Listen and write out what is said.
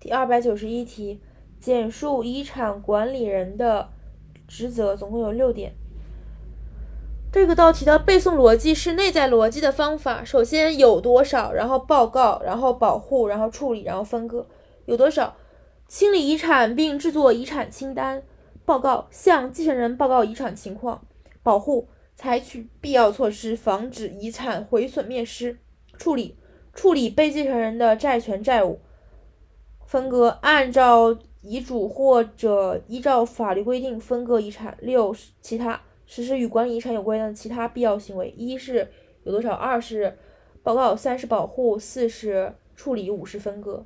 第二百九十一题，简述遗产管理人的职责，总共有六点。这个道题的背诵逻辑是内在逻辑的方法。首先有多少，然后报告，然后保护，然后处理，然后分割。有多少？清理遗产并制作遗产清单。报告，向继承人报告遗产情况。保护，采取必要措施防止遗产毁损灭失。处理，处理被继承人的债权债务。分割，按照遗嘱或者依照法律规定分割遗产。六，其他。实施与管理遗产有关的其他必要行为：一是有多少，二是报告，三是保护，四是处理，五是分割。